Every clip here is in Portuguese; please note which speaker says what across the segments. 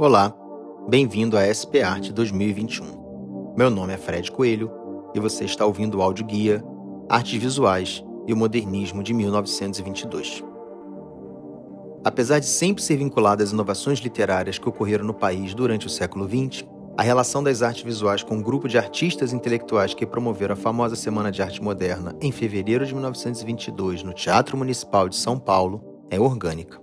Speaker 1: Olá, bem-vindo à SP Arte 2021. Meu nome é Fred Coelho e você está ouvindo o áudio guia Artes Visuais e o Modernismo de 1922. Apesar de sempre ser vinculada às inovações literárias que ocorreram no país durante o século XX, a relação das artes visuais com o um grupo de artistas intelectuais que promoveram a famosa Semana de Arte Moderna em fevereiro de 1922 no Teatro Municipal de São Paulo é orgânica.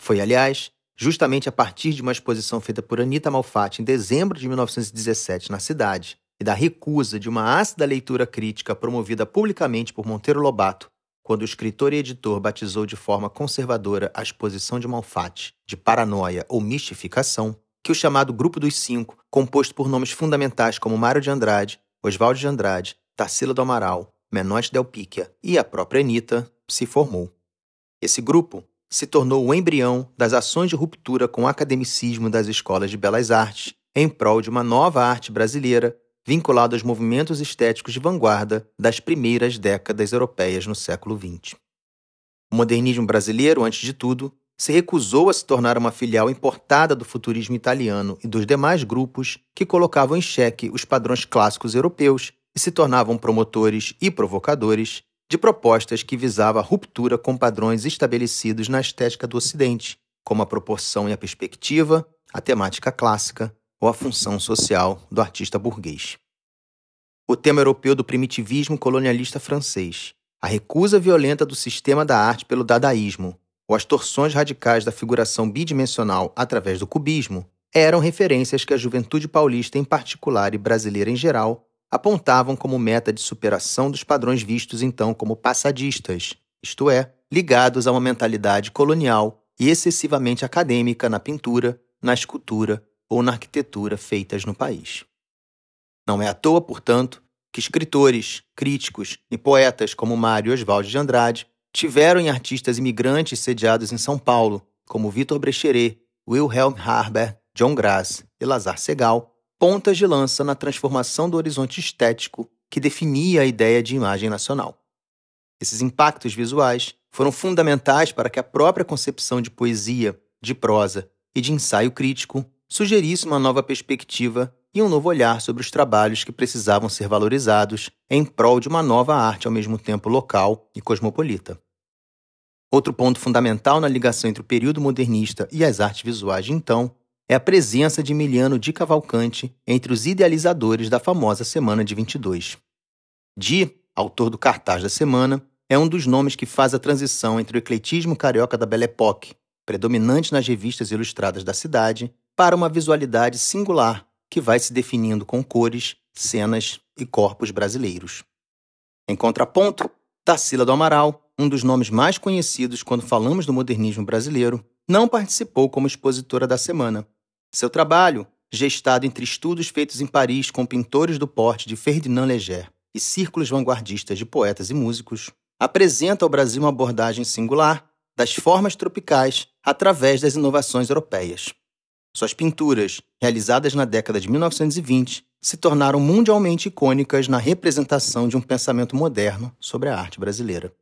Speaker 1: Foi, aliás, justamente a partir de uma exposição feita por Anita Malfatti em dezembro de 1917 na cidade e da recusa de uma ácida leitura crítica promovida publicamente por Monteiro Lobato, quando o escritor e editor batizou de forma conservadora a exposição de Malfatti de paranoia ou mistificação, que o chamado Grupo dos Cinco, composto por nomes fundamentais como Mário de Andrade, Oswaldo de Andrade, Tarsila do Amaral, Menotti Del Picchia e a própria Anitta, se formou. Esse grupo se tornou o embrião das ações de ruptura com o academicismo das escolas de belas artes, em prol de uma nova arte brasileira vinculada aos movimentos estéticos de vanguarda das primeiras décadas europeias no século XX. O modernismo brasileiro, antes de tudo, se recusou a se tornar uma filial importada do futurismo italiano e dos demais grupos que colocavam em xeque os padrões clássicos europeus e se tornavam promotores e provocadores de propostas que visavam a ruptura com padrões estabelecidos na estética do Ocidente, como a proporção e a perspectiva, a temática clássica ou a função social do artista burguês. O tema europeu do primitivismo colonialista francês, a recusa violenta do sistema da arte pelo dadaísmo, ou as torções radicais da figuração bidimensional através do cubismo eram referências que a juventude paulista em particular e brasileira em geral apontavam como meta de superação dos padrões vistos então como passadistas, isto é, ligados a uma mentalidade colonial e excessivamente acadêmica na pintura, na escultura ou na arquitetura feitas no país. Não é à toa, portanto, que escritores, críticos e poetas como Mário Oswald de Andrade tiveram em artistas imigrantes sediados em São Paulo, como Vitor Brecheret, Wilhelm Harber, John Grass e Lazar Segal, pontas de lança na transformação do horizonte estético que definia a ideia de imagem nacional. Esses impactos visuais foram fundamentais para que a própria concepção de poesia, de prosa e de ensaio crítico sugerisse uma nova perspectiva e um novo olhar sobre os trabalhos que precisavam ser valorizados em prol de uma nova arte ao mesmo tempo local e cosmopolita. Outro ponto fundamental na ligação entre o período modernista e as artes visuais de então é a presença de Emiliano de Cavalcante entre os idealizadores da famosa Semana de 22. Di, autor do cartaz da semana, é um dos nomes que faz a transição entre o ecletismo carioca da Belle Époque, predominante nas revistas ilustradas da cidade, para uma visualidade singular que vai se definindo com cores, cenas e corpos brasileiros. Em contraponto, Tarsila do Amaral, um dos nomes mais conhecidos quando falamos do modernismo brasileiro, não participou como expositora da semana. Seu trabalho, gestado entre estudos feitos em Paris com pintores do porte de Ferdinand Léger e círculos vanguardistas de poetas e músicos, apresenta ao Brasil uma abordagem singular das formas tropicais através das inovações europeias. Suas pinturas, realizadas na década de 1920, se tornaram mundialmente icônicas na representação de um pensamento moderno sobre a arte brasileira.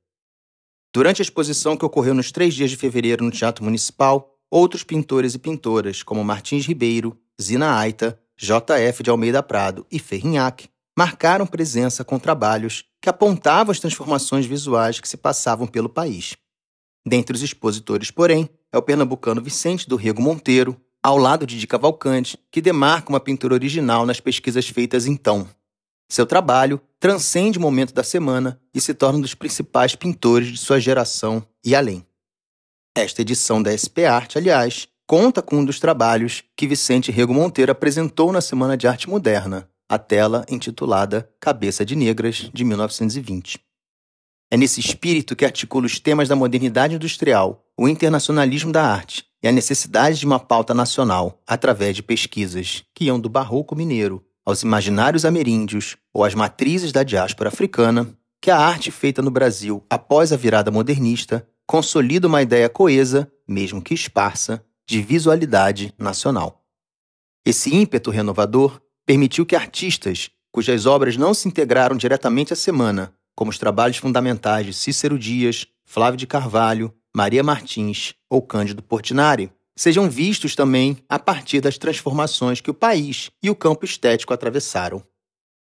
Speaker 1: Durante a exposição que ocorreu nos três dias de fevereiro no Teatro Municipal, outros pintores e pintoras, como Martins Ribeiro, Zina Aita, J.F. de Almeida Prado e Ferrinhac, marcaram presença com trabalhos que apontavam as transformações visuais que se passavam pelo país. Dentre os expositores, porém, é o pernambucano Vicente do Rego Monteiro, ao lado de Di Cavalcante, que demarca uma pintura original nas pesquisas feitas então. Seu trabalho transcende o momento da semana e se torna um dos principais pintores de sua geração e além. Esta edição da SP Arte, aliás, conta com um dos trabalhos que Vicente Rego Monteiro apresentou na Semana de Arte Moderna, a tela intitulada Cabeça de Negras, de 1920. É nesse espírito que articula os temas da modernidade industrial, o internacionalismo da arte e a necessidade de uma pauta nacional através de pesquisas que iam do barroco mineiro aos imaginários ameríndios ou às matrizes da diáspora africana, que a arte feita no Brasil após a virada modernista consolida uma ideia coesa, mesmo que esparsa, de visualidade nacional. Esse ímpeto renovador permitiu que artistas cujas obras não se integraram diretamente à semana, como os trabalhos fundamentais de Cícero Dias, Flávio de Carvalho, Maria Martins ou Cândido Portinari sejam vistos também a partir das transformações que o país e o campo estético atravessaram.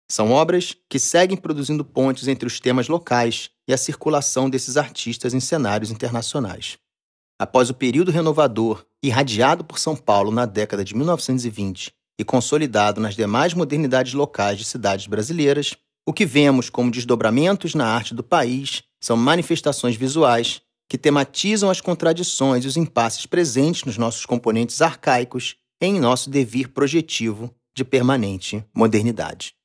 Speaker 1: São obras que seguem produzindo pontes entre os temas locais e a circulação desses artistas em cenários internacionais. Após o período renovador irradiado por São Paulo na década de 1920 e consolidado nas demais modernidades locais de cidades brasileiras, o que vemos como desdobramentos na arte do país são manifestações visuais que tematizam as contradições e os impasses presentes nos nossos componentes arcaicos em nosso devir projetivo de permanente modernidade.